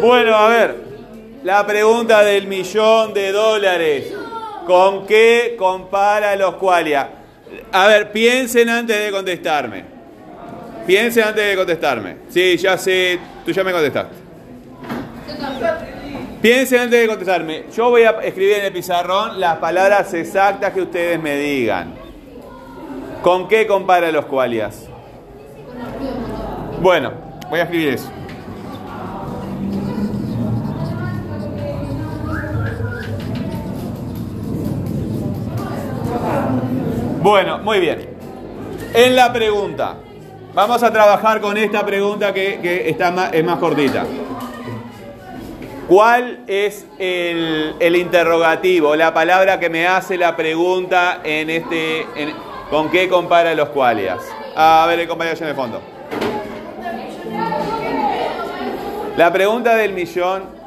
Bueno, a ver, la pregunta del millón de dólares. ¿Con qué compara los qualia? A ver, piensen antes de contestarme. Piensen antes de contestarme. Sí, ya sé, tú ya me contestaste. Piensen antes de contestarme. Yo voy a escribir en el pizarrón las palabras exactas que ustedes me digan. ¿Con qué compara los qualias? Bueno, voy a escribir eso. Bueno, muy bien. En la pregunta, vamos a trabajar con esta pregunta que, está más, es más cortita. ¿Cuál es el, interrogativo, la palabra que me hace la pregunta en este, con qué compara los cualias? A ver, el compañero en el fondo. La pregunta del millón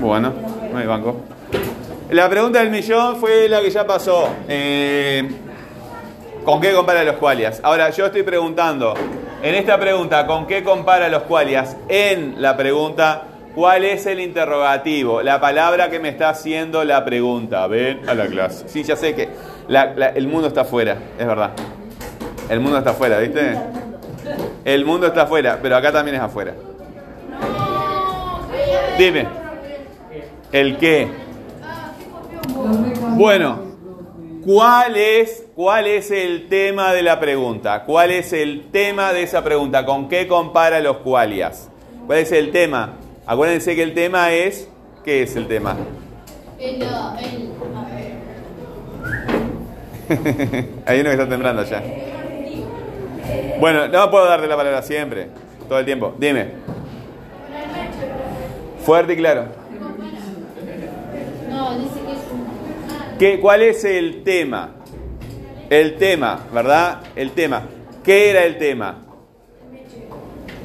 Bueno, no hay banco. La pregunta del millón fue la que ya pasó. Eh, ¿Con qué compara los cualias? Ahora, yo estoy preguntando, en esta pregunta, ¿con qué compara los cualias? En la pregunta, ¿cuál es el interrogativo? La palabra que me está haciendo la pregunta. Ven a la clase. Sí, ya sé que el mundo está afuera, es verdad. El mundo está afuera, ¿viste? El mundo está afuera, pero acá también es afuera. Dime. ¿El qué? Bueno, ¿cuál es, ¿cuál es el tema de la pregunta? ¿Cuál es el tema de esa pregunta? ¿Con qué compara los cualias? ¿Cuál es el tema? Acuérdense que el tema es... ¿Qué es el tema? El, Hay uno que está temblando ya. Bueno, no puedo darte la palabra siempre, todo el tiempo. Dime. Fuerte y claro. No, dice es ¿Cuál es el tema? El tema, ¿verdad? El tema. ¿Qué era el tema?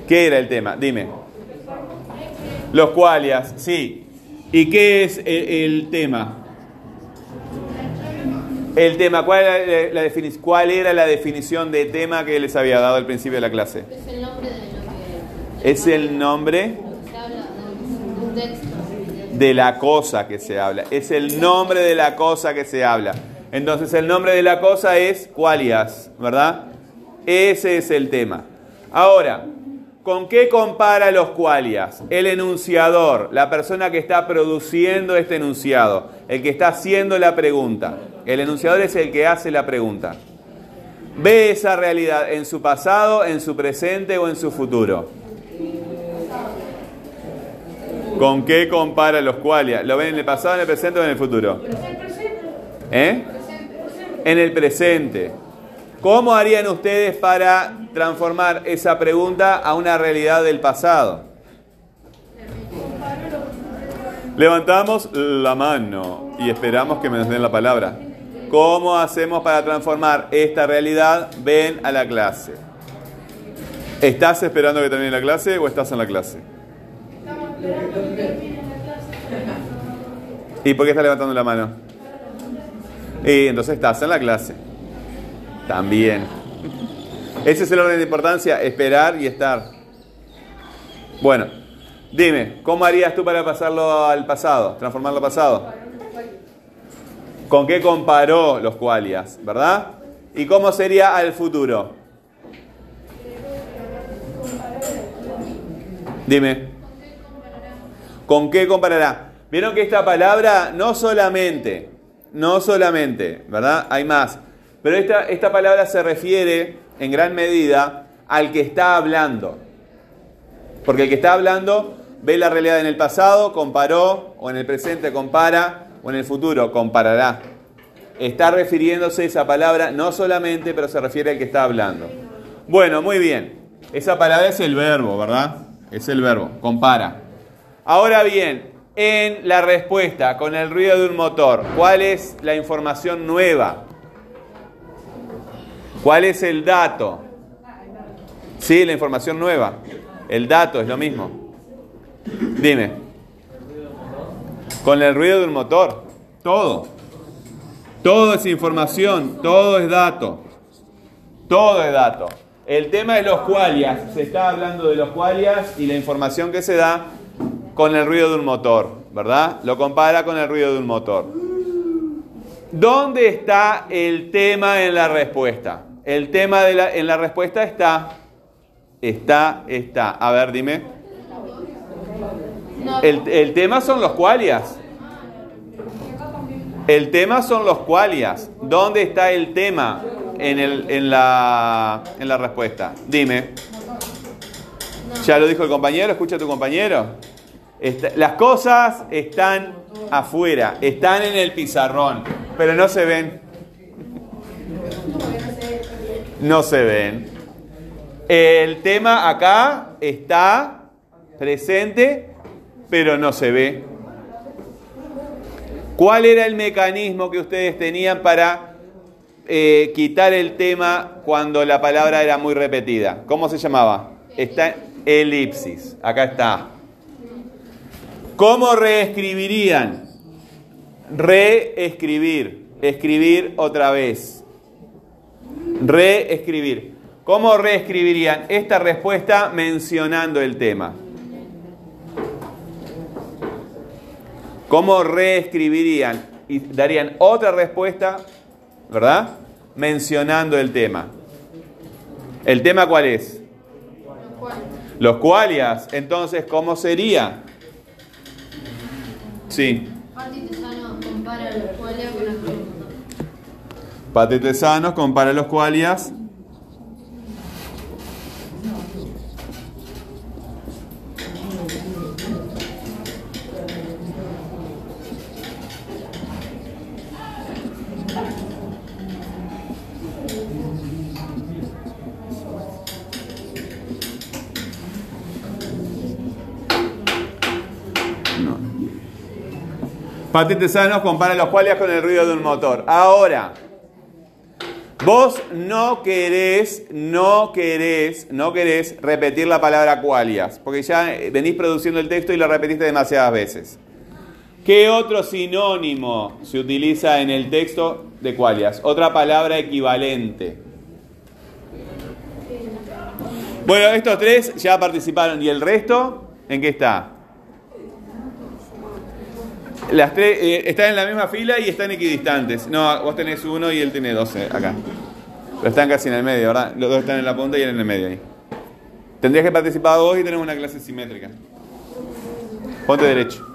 ¿Qué era el tema? Dime. Los cualias, sí. ¿Y qué es el tema? El tema, ¿cuál era la, ¿cuál era la definición de tema que les había dado al principio de la clase? Es el nombre de lo que... Es el nombre de la cosa que se habla. Es el nombre de la cosa que se habla. Entonces el nombre de la cosa es cualias, ¿verdad? Ese es el tema. Ahora, ¿Con qué compara los cualias? El enunciador, la persona que está produciendo este enunciado, el que está haciendo la pregunta. El enunciador es el que hace la pregunta. Ve esa realidad en su pasado, en su presente o en su futuro. ¿Con qué compara los cualias? ¿Lo ven en el pasado, en el presente o en el futuro? ¿Eh? En el presente. ¿Cómo harían ustedes para transformar esa pregunta a una realidad del pasado? Levantamos la mano y esperamos que me den la palabra. ¿Cómo hacemos para transformar esta realidad? Ven a la clase. ¿Estás esperando que termine la clase o estás en la clase? ¿Y por qué estás levantando la mano? Y entonces estás en la clase. También. Ese es el orden de importancia, esperar y estar. Bueno, dime, ¿cómo harías tú para pasarlo al pasado, transformarlo al pasado? ¿Con qué comparó los cualias, verdad? ¿Y cómo sería al futuro? Dime. ¿Con qué comparará? Vieron que esta palabra no solamente, no solamente, ¿verdad? Hay más. Pero esta, esta palabra se refiere en gran medida al que está hablando. Porque el que está hablando ve la realidad en el pasado, comparó, o en el presente compara, o en el futuro comparará. Está refiriéndose esa palabra no solamente, pero se refiere al que está hablando. Bueno, muy bien. Esa palabra es el verbo, ¿verdad? Es el verbo, compara. Ahora bien, en la respuesta con el ruido de un motor, ¿cuál es la información nueva? ¿Cuál es el dato? Sí, la información nueva. El dato es lo mismo. Dime. Con el ruido de un motor. Todo. Todo es información, todo es dato. Todo es dato. El tema de los cualias, se está hablando de los cualias y la información que se da con el ruido de un motor, ¿verdad? Lo compara con el ruido de un motor. ¿Dónde está el tema en la respuesta? El tema de la, en la respuesta está, está, está. A ver, dime. El, el tema son los cualias. El tema son los cualias. ¿Dónde está el tema en, el, en, la, en la respuesta? Dime. Ya lo dijo el compañero, escucha a tu compañero. Las cosas están afuera, están en el pizarrón, pero no se ven. No se ven. El tema acá está presente, pero no se ve. ¿Cuál era el mecanismo que ustedes tenían para eh, quitar el tema cuando la palabra era muy repetida? ¿Cómo se llamaba? Está elipsis. Acá está. ¿Cómo reescribirían? Reescribir. Escribir otra vez. Reescribir. ¿Cómo reescribirían esta respuesta mencionando el tema? ¿Cómo reescribirían? Y darían otra respuesta, ¿verdad? Mencionando el tema. ¿El tema cuál es? Los cualias. Entonces, ¿cómo sería? Sí. compara los cualias con los compara los cualias Patentes compara los cualias con el ruido de un motor. Ahora, vos no querés, no querés, no querés repetir la palabra cualias, porque ya venís produciendo el texto y lo repetiste demasiadas veces. ¿Qué otro sinónimo se utiliza en el texto de cualias? Otra palabra equivalente. Bueno, estos tres ya participaron. ¿Y el resto? ¿En qué está? Las tres eh, están en la misma fila y están equidistantes. No, vos tenés uno y él tiene 12 acá. Pero están casi en el medio, ¿verdad? Los dos están en la punta y él en el medio ahí. Tendrías que participar vos y tenemos una clase simétrica. Ponte derecho.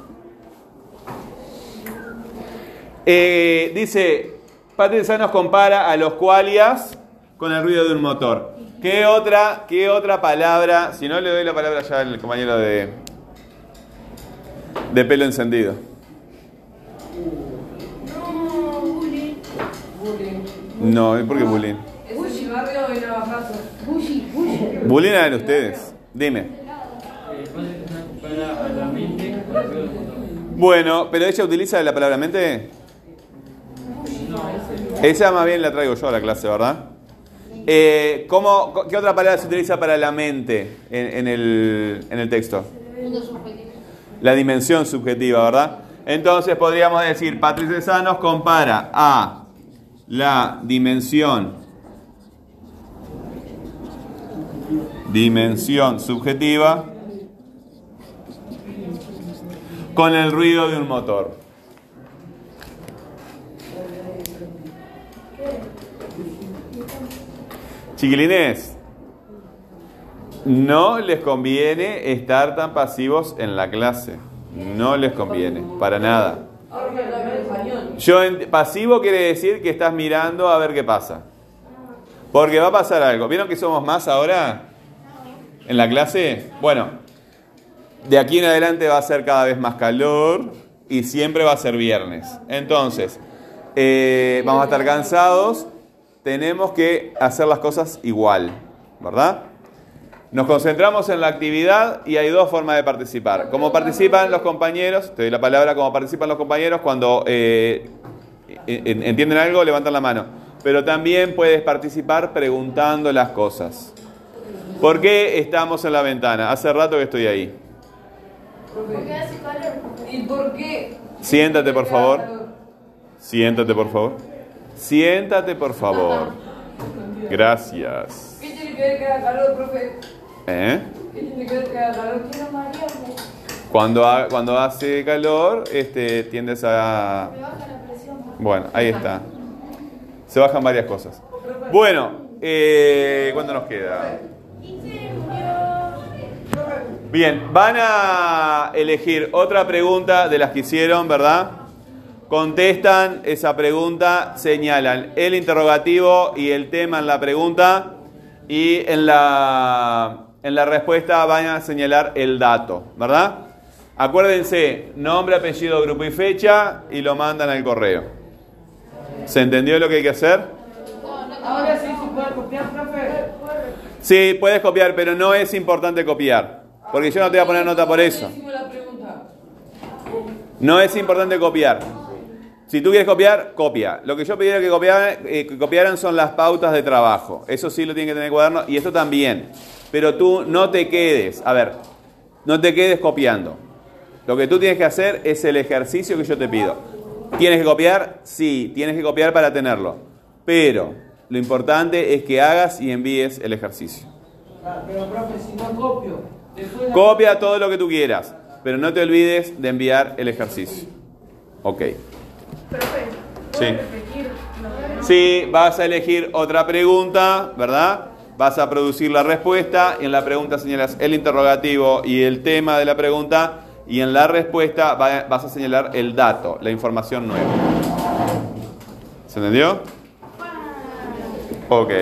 Eh, dice, Patricia nos compara a los cualias con el ruido de un motor. ¿Qué otra, ¿Qué otra palabra? Si no, le doy la palabra ya al compañero de, de pelo encendido. No, ¿por qué bullying? Bullying eran ustedes. Dime. Bueno, pero ella utiliza la palabra mente. Esa más bien la traigo yo a la clase, ¿verdad? Eh, ¿cómo, ¿Qué otra palabra se utiliza para la mente en, el, en el texto? La dimensión subjetiva, ¿verdad? Entonces podríamos decir, Patricia Sanos compara a la dimensión, dimensión subjetiva con el ruido de un motor. Chiquilines, no les conviene estar tan pasivos en la clase. No les conviene, para nada. Yo pasivo quiere decir que estás mirando a ver qué pasa. Porque va a pasar algo. ¿Vieron que somos más ahora en la clase? Bueno, de aquí en adelante va a ser cada vez más calor y siempre va a ser viernes. Entonces, eh, vamos a estar cansados. Tenemos que hacer las cosas igual, ¿verdad? Nos concentramos en la actividad y hay dos formas de participar. Como participan los compañeros, te doy la palabra, como participan los compañeros cuando eh, entienden algo, levantan la mano. Pero también puedes participar preguntando las cosas. ¿Por qué estamos en la ventana? Hace rato que estoy ahí. Porque hace calor. ¿Y por qué? Siéntate, por favor. Siéntate, por favor. Siéntate, por favor. Gracias. ¿Qué tiene que ver que haga calor, profe? ¿Eh? Cuando, cuando hace calor, este, tiendes a... Bueno, ahí está. Se bajan varias cosas. Bueno, eh, ¿cuánto nos queda? Bien, van a elegir otra pregunta de las que hicieron, ¿verdad? Contestan esa pregunta, señalan el interrogativo y el tema en la pregunta y en la, en la respuesta van a señalar el dato, ¿verdad? Acuérdense, nombre, apellido, grupo y fecha y lo mandan al correo. ¿Se entendió lo que hay que hacer? Ahora sí se puede copiar, profe. Sí, puedes copiar, pero no es importante copiar. Porque yo no te voy a poner nota por eso. No es importante copiar. Si tú quieres copiar, copia. Lo que yo pediría que copiaran, eh, que copiaran son las pautas de trabajo. Eso sí lo tienen que tener en el cuaderno y esto también. Pero tú no te quedes, a ver, no te quedes copiando. Lo que tú tienes que hacer es el ejercicio que yo te pido. ¿Tienes que copiar? Sí, tienes que copiar para tenerlo. Pero lo importante es que hagas y envíes el ejercicio. Pero, profe, si no copio, la- Copia todo lo que tú quieras, pero no te olvides de enviar el ejercicio. Ok. Profe, Sí. Sí, vas a elegir otra pregunta, ¿verdad? Vas a producir la respuesta. En la pregunta señalas el interrogativo y el tema de la pregunta. Y en la respuesta va- vas a señalar el dato, la información nueva. ¿Se entendió? Ok.